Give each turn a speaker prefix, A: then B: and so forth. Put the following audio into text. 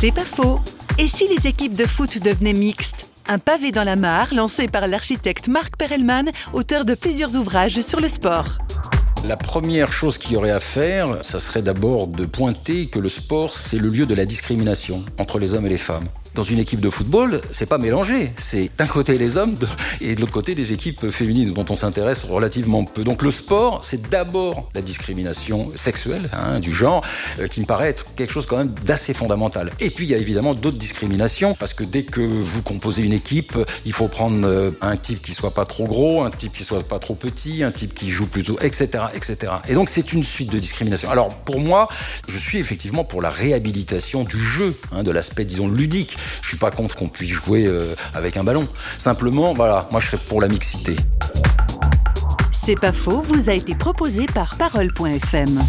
A: C'est pas faux. Et si les équipes de foot devenaient mixtes? Un pavé dans la mare lancé par l'architecte Marc Perelman, auteur de plusieurs ouvrages sur le sport.
B: La première chose qu'il y aurait à faire, ça serait d'abord de pointer que le sport, c'est le lieu de la discrimination entre les hommes et les femmes dans une équipe de football, c'est pas mélangé. C'est d'un côté les hommes et de l'autre côté des équipes féminines dont on s'intéresse relativement peu. Donc le sport, c'est d'abord la discrimination sexuelle hein, du genre, euh, qui me paraît être quelque chose quand même d'assez fondamental. Et puis il y a évidemment d'autres discriminations parce que dès que vous composez une équipe, il faut prendre euh, un type qui soit pas trop gros, un type qui soit pas trop petit, un type qui joue plutôt, etc., etc. Et donc c'est une suite de discriminations. Alors pour moi, je suis effectivement pour la réhabilitation du jeu, hein, de l'aspect disons ludique. Je suis pas contre qu'on puisse jouer euh, avec un ballon. Simplement, voilà, moi je serais pour la mixité.
A: C'est pas faux, vous a été proposé par parole.fm.